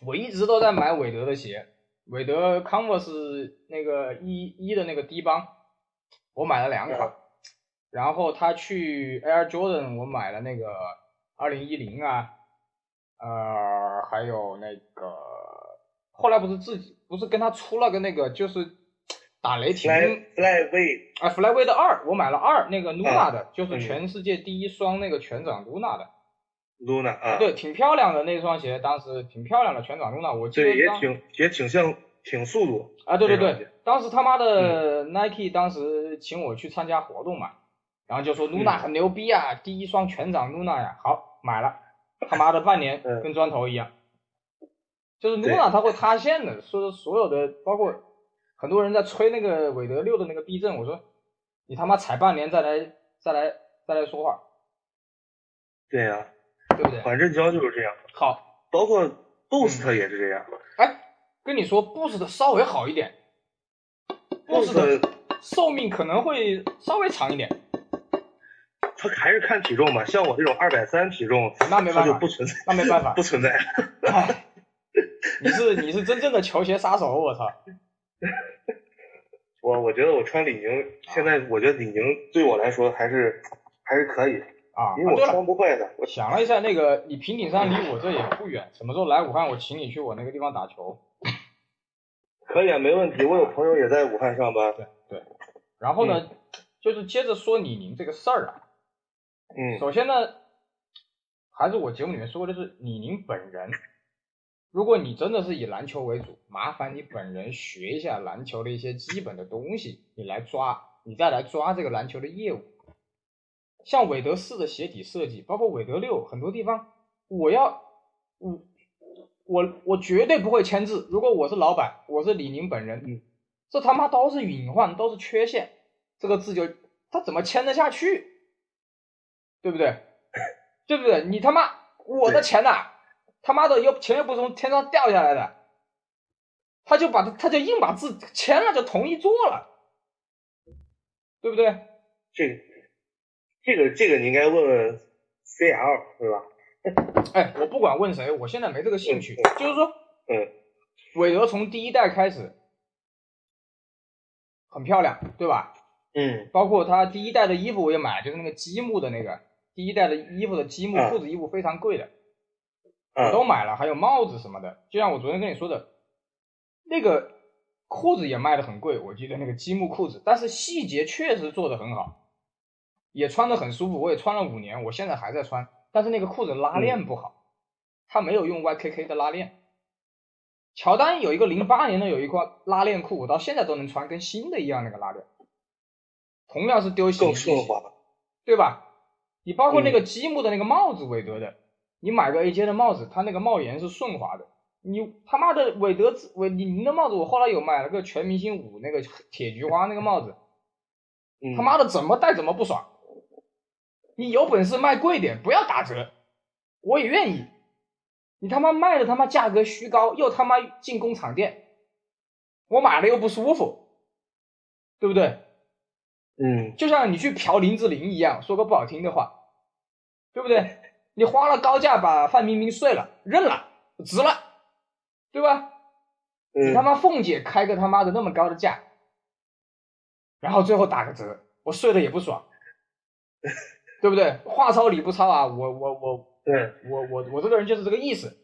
我一直都在买韦德的鞋，韦德 Converse 那个一一的那个低帮，我买了两款，然后他去 Air Jordan，我买了那个二零一零啊，呃，还有那个后来不是自己不是跟他出了个那个就是打雷霆。Fly Flyway 啊 Flyway 的二，我买了二那个 Luna 的，就是嗯。全世界第一双那个全掌 Luna 的，Luna 啊，对，挺漂亮的那双鞋，当时挺漂亮的全掌 Luna，我记得对，也挺也挺像挺速度，啊，对对对，当时他妈嗯。的 Nike 当时请我去参加活动嘛，然后就说 Luna 嗯很牛逼啊，第一双全掌 Luna 呀，好买了，他妈的半年嗯。跟砖头一样，就是对。Luna 它会塌陷的，说所有的包括很多人在吹那个韦德六的那个避震，我说你他妈踩半年再来再来再来说话，对呀、对不对？缓震胶就是这样，好，包括 Boost 嗯也是这样。哎，跟你说 Boost 稍微好一点，Boost 的寿命可能会稍微长一点。它还是看体重吧，像我这种二百三体重，那没办法。就不存在，那没办法。不存在。唉，你是你是真正的球鞋杀手，我操！我我觉得我穿李宁，现在我觉得李宁对我来说还是还是可以，啊，因为我，穿不坏的。我想了一下，那个你平顶山离我这也不远，什么时候来武汉，我请你去我那个地方打球。可以啊，没问题。我有朋友也在武汉上班。对对。然后呢，就是接着说李宁这个事儿啊，嗯首先呢，还是我节目里面说的是李宁本人。如果你真的是以篮球为主，麻烦你本人学一下篮球的一些基本的东西，你来抓，你再来抓这个篮球的业务。像韦德四的鞋底设计，包括韦德六，很多地方我要，我我我绝对不会签字。如果我是老板，我是李宁本人，嗯，这他妈都是隐患，都是缺陷，这个字就他怎么签得下去？对不对？对不对？你他妈我的钱呐、他妈的又钱又不是从天上掉下来的，他就把他他就硬把字签了，就同意做了，对不对？这个这个这个你应该问问 CL 对吧？哎，我不管问谁，我现在没这个兴趣。就是说，嗯，韦德从第一代开始很漂亮，对吧？嗯包括他第一代的衣服我也买了，就是那个积木的那个第一代的衣服的积木啊裤子衣服非常贵的，啊我都买了，还有帽子什么的。就像我昨天跟你说的，那个裤子也卖的很贵，我记得那个积木裤子，但是细节确实做的很好，也穿的很舒服，我也穿了五年，我现在还在穿。但是那个裤子拉链不好，它没有用 YKK 的拉链。乔丹有一个零八年的有一块拉链裤，我到现在都能穿，跟新的一样那个拉链，同样是丢洗衣更机洗顺滑。对吧？你包括那嗯个积木的那个帽子，韦德的，你买个 AJ 的帽子，它那个帽檐是顺滑的。你他妈的韦德韦李宁的帽子，我后来有买了个全明星五那个铁菊花那个帽子，嗯，他妈的怎么戴怎么不爽。你有本事卖贵点，不要打折，我也愿意。你他妈卖的他妈价格虚高，又他妈进工厂店，我买了又不舒服，对不对？嗯就像你去嫖林志玲一样，说个不好听的话，对不对？你花了高价把范冰冰睡了，认了，值了，对吧？你嗯他妈凤姐开个他妈的那么高的价，然后最后打个折，我睡了也不爽，对不对？话糙理不糙啊，我我我对，我我我这个人就是这个意思。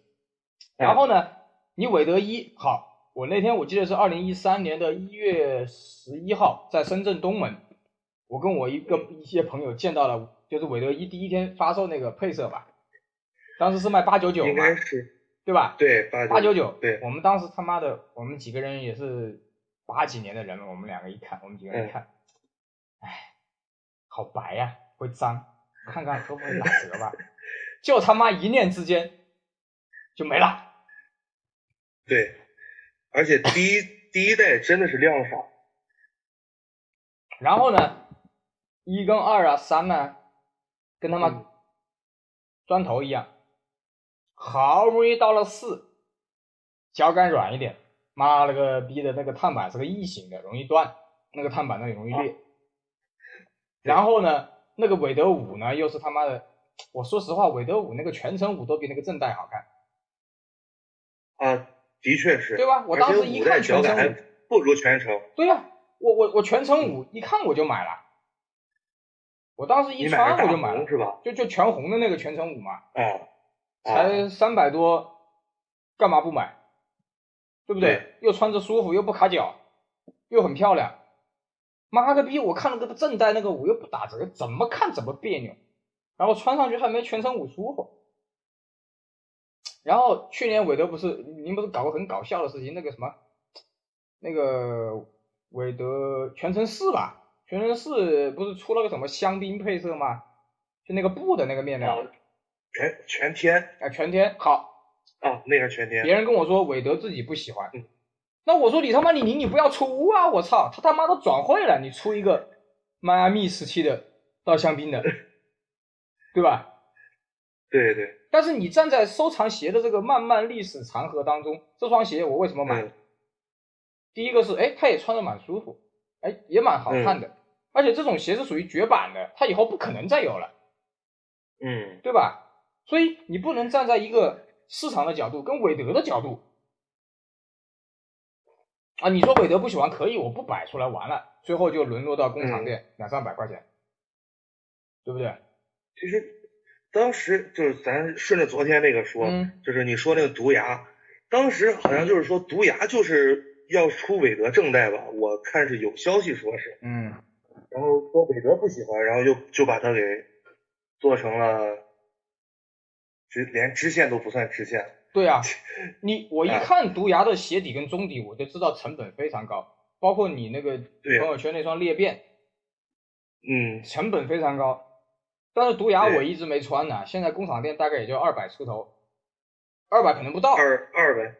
然后呢，你韦德一好，我那天我记得是二零一三年的一月十一号，在深圳东门，我跟我一个一些朋友见到了，就是韦德一第一天发售那个配色吧，当时是卖八九九应嘛，该是对吧？对八八九九，对我们当时他妈的，我们几个人也是八几年的人了，我们两个一看，我们几个人一看，哎，好白呀、会脏，看看会不会打折吧，就他妈一念之间就没了。对，而且第一 第一代真的是量少。然后呢，一跟二啊、三呢，跟他妈嗯砖头一样，好不容易到了四，脚感软一点，妈了个逼的，那个碳板是个异形的，容易断，那个碳板那里容易裂。然后呢，那个韦德五呢，又是他妈的，我说实话，韦德五那个全程五都比那个正代好看，啊，的确是，对吧？我当时一看全程五，不如全程。对呀、我我我全程五一看我就买了，我当时一穿我就买了，是吧？就就全红的那个全程五嘛，啊，啊才三百多，干嘛不买？对不对？又穿着舒服，又不卡脚，又很漂亮。妈个逼！我看了个正代那个五又不打折，怎么看怎么别扭，然后穿上去还没全程五舒服。然后去年韦德不是您不是搞个很搞笑的事情，那个什么，那个韦德全程四吧，全程四不是出了个什么香槟配色吗？就那个布的那个面料，啊全全天啊，全天好，啊，那个全天别人跟我说韦德自己不喜欢嗯，那我说你他妈李宁你不要出啊！我操，他他妈都转会了，你出一个迈阿密时期的到香槟的，对吧？对对，但是你站在收藏鞋的这个漫漫历史长河当中，这双鞋我为什么买？嗯第一个是，哎，它也穿着蛮舒服，哎，也蛮好看的，而且这种鞋是属于绝版的，它以后不可能再有了，嗯对吧？所以你不能站在一个市场的角度，跟韦德的角度啊，你说韦德不喜欢可以，我不摆出来完了，最后就沦落到工厂店、两三百块钱，对不对？其实当时就是咱顺着昨天那个说，嗯就是你说那个毒牙，当时好像就是说毒牙就是要出韦德正代吧，我看是有消息说是，嗯，然后说韦德不喜欢，然后又就把它给做成了直连支线都不算支线，对啊，你我一啊看毒牙的鞋底跟中底，我就知道成本非常高，包括你那个对朋友圈那双裂变，嗯成本非常高。但是毒牙我一直没穿呢，现在工厂店大概也就二百出头，二百可能不到。二二百，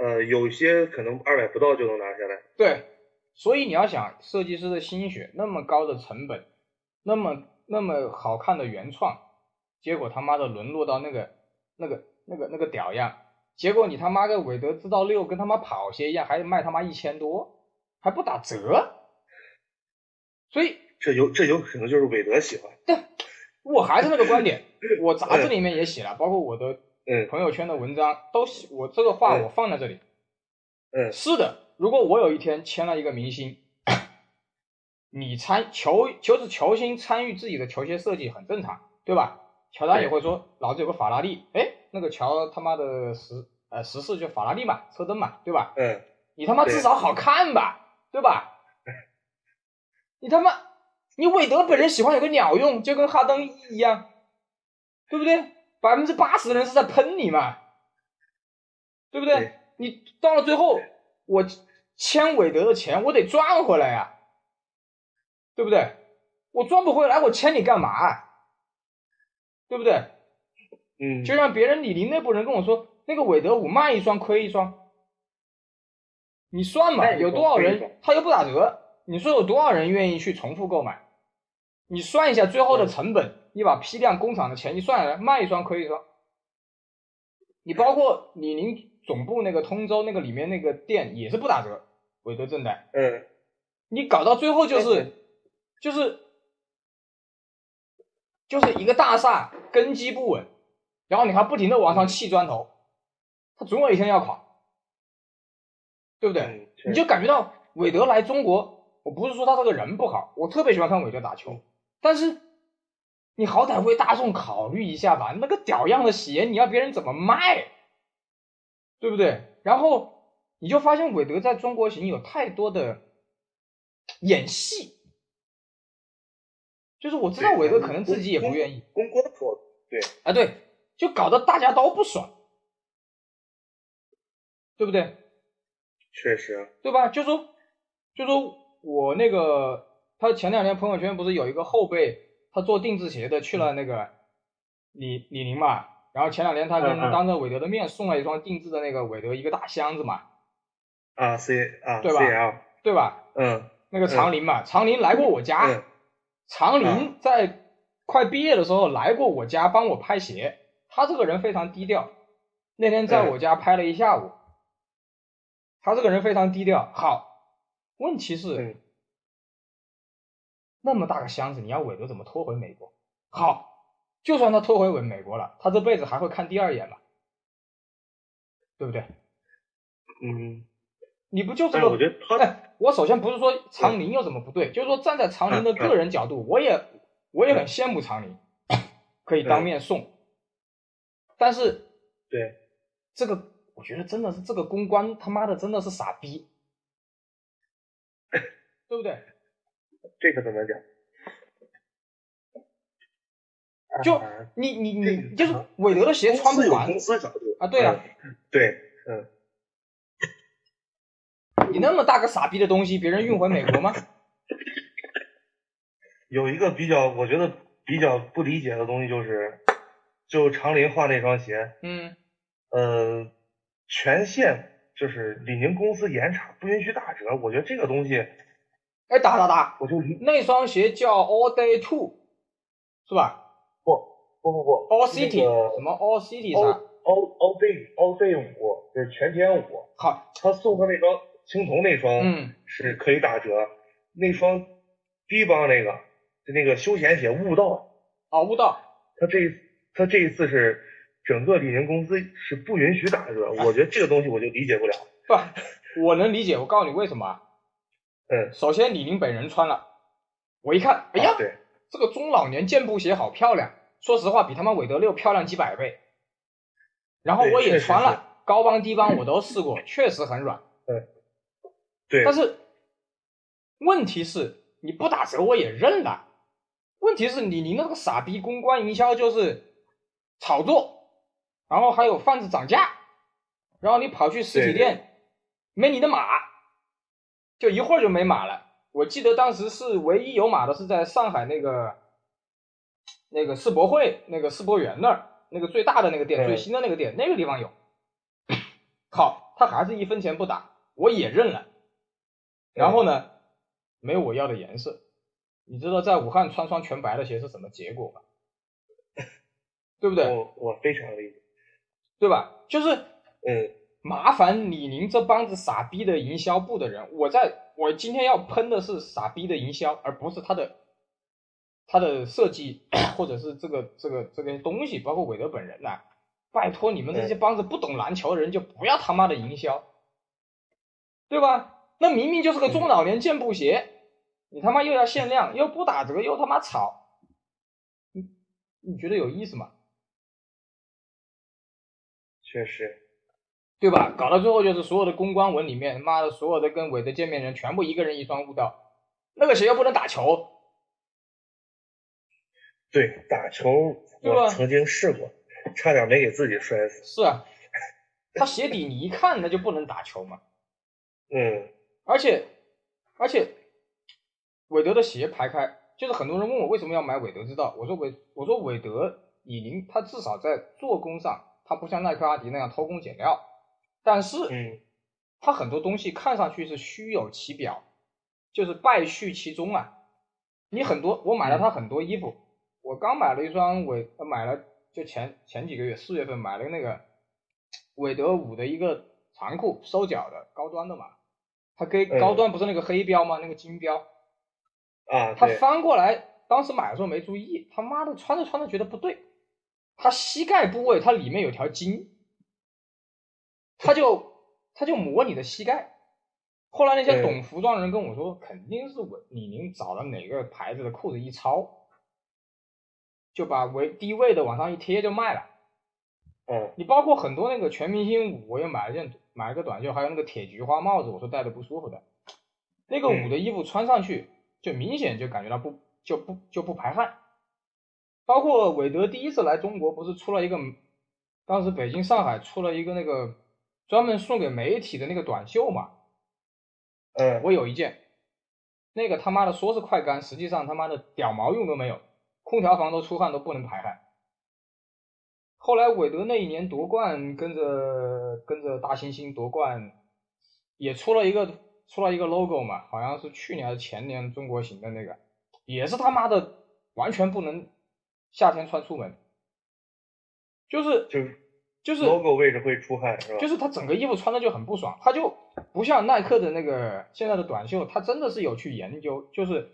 呃有些可能二百不到就能拿下来，对，所以你要想设计师的心血，那么高的成本，那么那么好看的原创，结果他妈的沦落到那个那个那个那个屌样，结果你他妈个韦德知道六跟他妈跑鞋一样，还卖他妈一千多，还不打折，所以这有这有可能就是韦德喜欢，我还是那个观点，我杂志里面也写了，包括我的嗯朋友圈的文章都写，我这个话嗯我放在这里。嗯是的，如果我有一天签了一个明星，你参球就是球星参与自己的球鞋设计很正常，对吧？乔丹也会说，老子有个法拉利，哎，那个乔他妈的十呃十四就法拉利嘛，车灯嘛，对吧？嗯你他妈至少好看吧，对吧？你他妈，你韦德本人喜欢有个鸟用，就跟哈登一样，对不对？百分之八十的人是在喷你嘛，对不对？对你到了最后，我签韦德的钱我得赚回来呀，对不对？我赚不回来，我签你干嘛？对不对？嗯，就像别人李宁内部人跟我说，那个韦德五卖一双亏一双，你算嘛，有多少人他又不打折，你说有多少人愿意去重复购买？你算一下最后的成本，你把批量工厂的钱一算下来，卖一双亏一双。你包括李宁总部那个通州那个里面那个店也是不打折，韦德正代，嗯。你搞到最后就是就是就是一个大厦根基不稳，然后你还不停的往上砌砖头，它总有一天要垮，对不对？嗯，你就感觉到韦德来中国，我不是说他这个人不好，我特别喜欢看韦德打球，但是你好歹为大众考虑一下吧，那个屌样的鞋你要别人怎么卖，对不对？然后你就发现韦德在中国行有太多的演戏，就是我知道韦德可能自己也不愿意公关做的，对，啊，对，就搞得大家都不爽，对不对？确实，对吧？就说，就说我那个，他前两天朋友圈不是有一个后辈，他做定制鞋的去了那个李李宁嘛，然后前两天他跟当着韦德的面送了一双定制的那个韦德一个大箱子嘛，啊，C 啊对吧，CL，对吧？嗯？那个长林嘛，长林来过我家，嗯。长林在快毕业的时候来过我家帮我拍鞋，他这个人非常低调，那天在我家拍了一下午，他这个人非常低调。好，问题是、嗯。那么大个箱子，你要韦德怎么拖回美国？好，就算他拖回美国了，他这辈子还会看第二眼吗？对不对？嗯，你不就是我个？觉得他，哎，我首先不是说长林有什么不对，就是说站在长林的个人角度，我也我也很羡慕常宁，可以当面送。但是，对这个，我觉得真的是这个公关他妈的真的是傻逼，对不对？这个怎么讲？就你你你就是韦德的鞋穿不完公司角度啊，对啊，对，嗯，你那么大个傻逼的东西，别人运回美国吗？有一个比较，我觉得比较不理解的东西就是，就长林画那双鞋，嗯，呃，全线就是李宁公司严查，不允许打折。我觉得这个东西，哎，打打打，我就那双鞋叫 All Day Two，是吧？不不不不，All City 什么 All City 啥？All All Day All Day 五就是全天五。好，他送他那双青铜那双，嗯，是可以打折。那双低帮那个，就那个休闲鞋悟道。啊，悟道。他这他这一次是整个李宁公司是不允许打折，我觉得这个东西我就理解不了。不，我能理解。我告诉你为什么。嗯。首先，李宁本人穿了，我一看，哎呀。对。这个中老年健步鞋好漂亮，说实话比他妈韦德六漂亮几百倍。然后我也穿了，高帮低帮我都试过，确实很软。对，对。但是问题是你不打折我也认了。问题是你你那个傻逼公关营销就是炒作，然后还有贩子涨价，然后你跑去实体店没你的码，就一会儿就没码了。我记得当时是唯一有码的，是在上海那个那个世博会那个世博园那儿，那个最大的那个店，最新的那个店，那个地方有。靠，他还是一分钱不打，我也认了。然后呢，没有我要的颜色。你知道在武汉穿双全白的鞋是什么结果吗？对不对？我我非常理解，对吧？就是嗯。麻烦李宁这帮子傻逼的营销部的人，我在我今天要喷的是傻逼的营销，而不是他的他的设计或者是这个这个这个东西，包括韦德本人呐。拜托你们这些帮子不懂篮球的人就不要他妈的营销，对吧？那明明就是个中老年健步鞋，你他妈又要限量，又不打折，又他妈炒，你你觉得有意思吗？确实。对吧？搞到最后就是所有的公关文里面，妈的，所有的跟韦德见面人全部一个人一双悟道，那个鞋又不能打球。对，打球我曾经试过，差点没给自己摔死。是啊，他鞋底你一看那就不能打球嘛。嗯。而且而且，韦德的鞋排开，就是很多人问我为什么要买韦德之道，我说韦我说韦德李宁，他至少在做工上，他不像耐克阿迪那样偷工减料。但是，嗯，它很多东西看上去是虚有其表，就是败絮其中啊。你很多，我买了他很多衣服，我刚买了一双韦，买了就前前几个月四月份买了那个韦德五的一个长裤，收脚的高端的嘛。它给高端不是那个黑标吗？那个金标啊。它翻过来，当时买的时候没注意，他妈的穿着穿着觉得不对，它膝盖部位它里面有条筋。他就他就磨你的膝盖，后来那些懂服装的人跟我说，肯定是我李宁找了哪个牌子的裤子一抄，就把为低位的往上一贴就卖了。嗯，你包括很多那个全明星五，我也买了件买了个短袖，还有那个铁菊花帽子，我说戴着不舒服的。那个五的衣服穿上去就明显就感觉到不就不就不排汗。包括韦德第一次来中国，不是出了一个，当时北京上海出了一个那个。专门送给媒体的那个短袖嘛，嗯，我有一件，那个他妈的说是快干，实际上他妈的屌毛用都没有，空调房都出汗都不能排汗。后来韦德那一年夺冠，跟着跟着大猩猩夺冠，也出了一个出了一个 logo 嘛，好像是去年还是前年中国行的那个，也是他妈的完全不能夏天穿出门，就是就是。就是 logo 位置会出汗是吧？就是他整个衣服穿的就很不爽，他就不像耐克的那个现在的短袖，他真的是有去研究，就是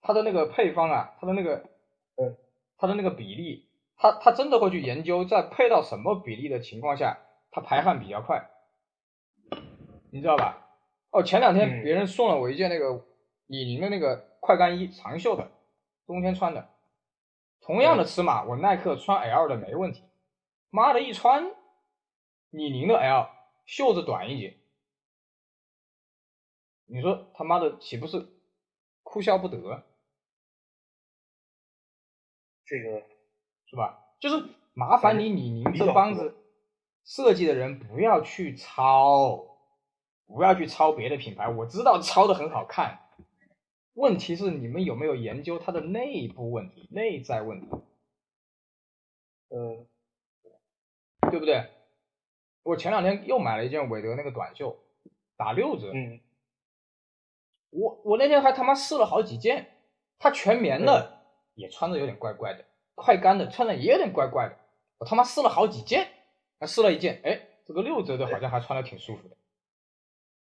他的那个配方啊，他的那个嗯，他的那个比例，他他真的会去研究，在配到什么比例的情况下，它排汗比较快，你知道吧？哦，前两天别人送了我一件那个李宁的那个快干衣，长袖的，冬天穿的，同样的尺码，我耐克穿 L 的没问题，妈的一穿李宁的 L 袖子短一截，你说他妈的岂不是哭笑不得？这个是吧？就是麻烦你李宁这帮子设计的人不要去抄，不要去抄别的品牌。我知道抄的很好看，问题是你们有没有研究它的内部问题、内在问题？呃，对不对？我前两天又买了一件韦德那个短袖，打六折。嗯，我我那天还他妈试了好几件，它全棉的。也穿着有点怪怪的，快干的穿着也有点怪怪的。我他妈试了好几件，还试了一件，哎，这个六折的好像还穿的挺舒服的，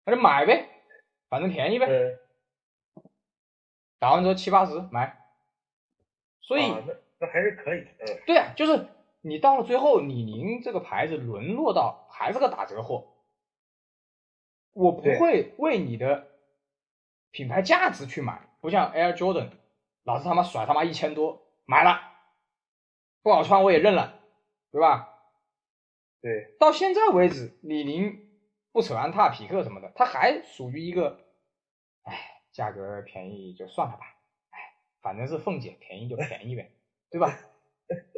那就买呗，反正便宜呗。打完折七八十买。所以那那还是可以。嗯。对啊，就是你到了最后，李宁这个牌子沦落到还是个打折货，我不会为你的品牌价值去买，不像 Air Jordan。老子他妈甩他妈一千多买了，不好穿我也认了，对吧？对，到现在为止，李宁不扯安踏、匹克什么的，它还属于一个，哎，价格便宜就算了吧，哎，反正是凤姐便宜就便宜呗，对吧？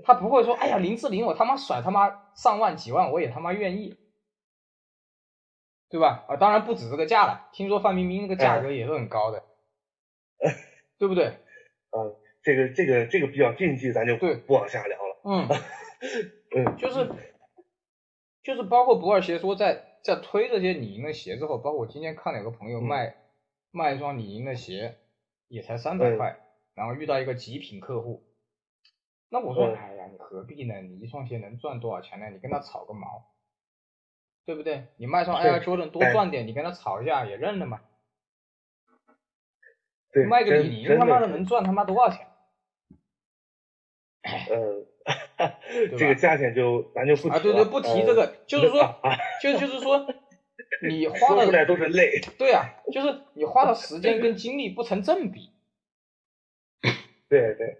他不会说，哎呀，林志玲我他妈甩他妈上万几万我也他妈愿意，对吧？啊，当然不止这个价了，听说范冰冰那个价格也是很高的，对不对？嗯，这个这个这个比较禁忌，咱就对不往下聊了。嗯 嗯，就是就是包括不二鞋说在在推这些李宁的鞋之后，包括我今天看了有个朋友卖卖一双李宁的鞋，也才三百块，然后遇到一个极品客户，那我说哎呀，你何必呢？你一双鞋能赚多少钱呢？你跟他吵个毛，对不对？你卖双 Air Jordan 多赚点，你跟他吵一下也认了嘛。卖个李宁他妈的能赚他妈多少钱？呃，这个价钱就咱就不啊，对对，不提这个，就是说，就就是说，你花的出来都是泪。对啊，就是你花的时间跟精力不成正比。对对，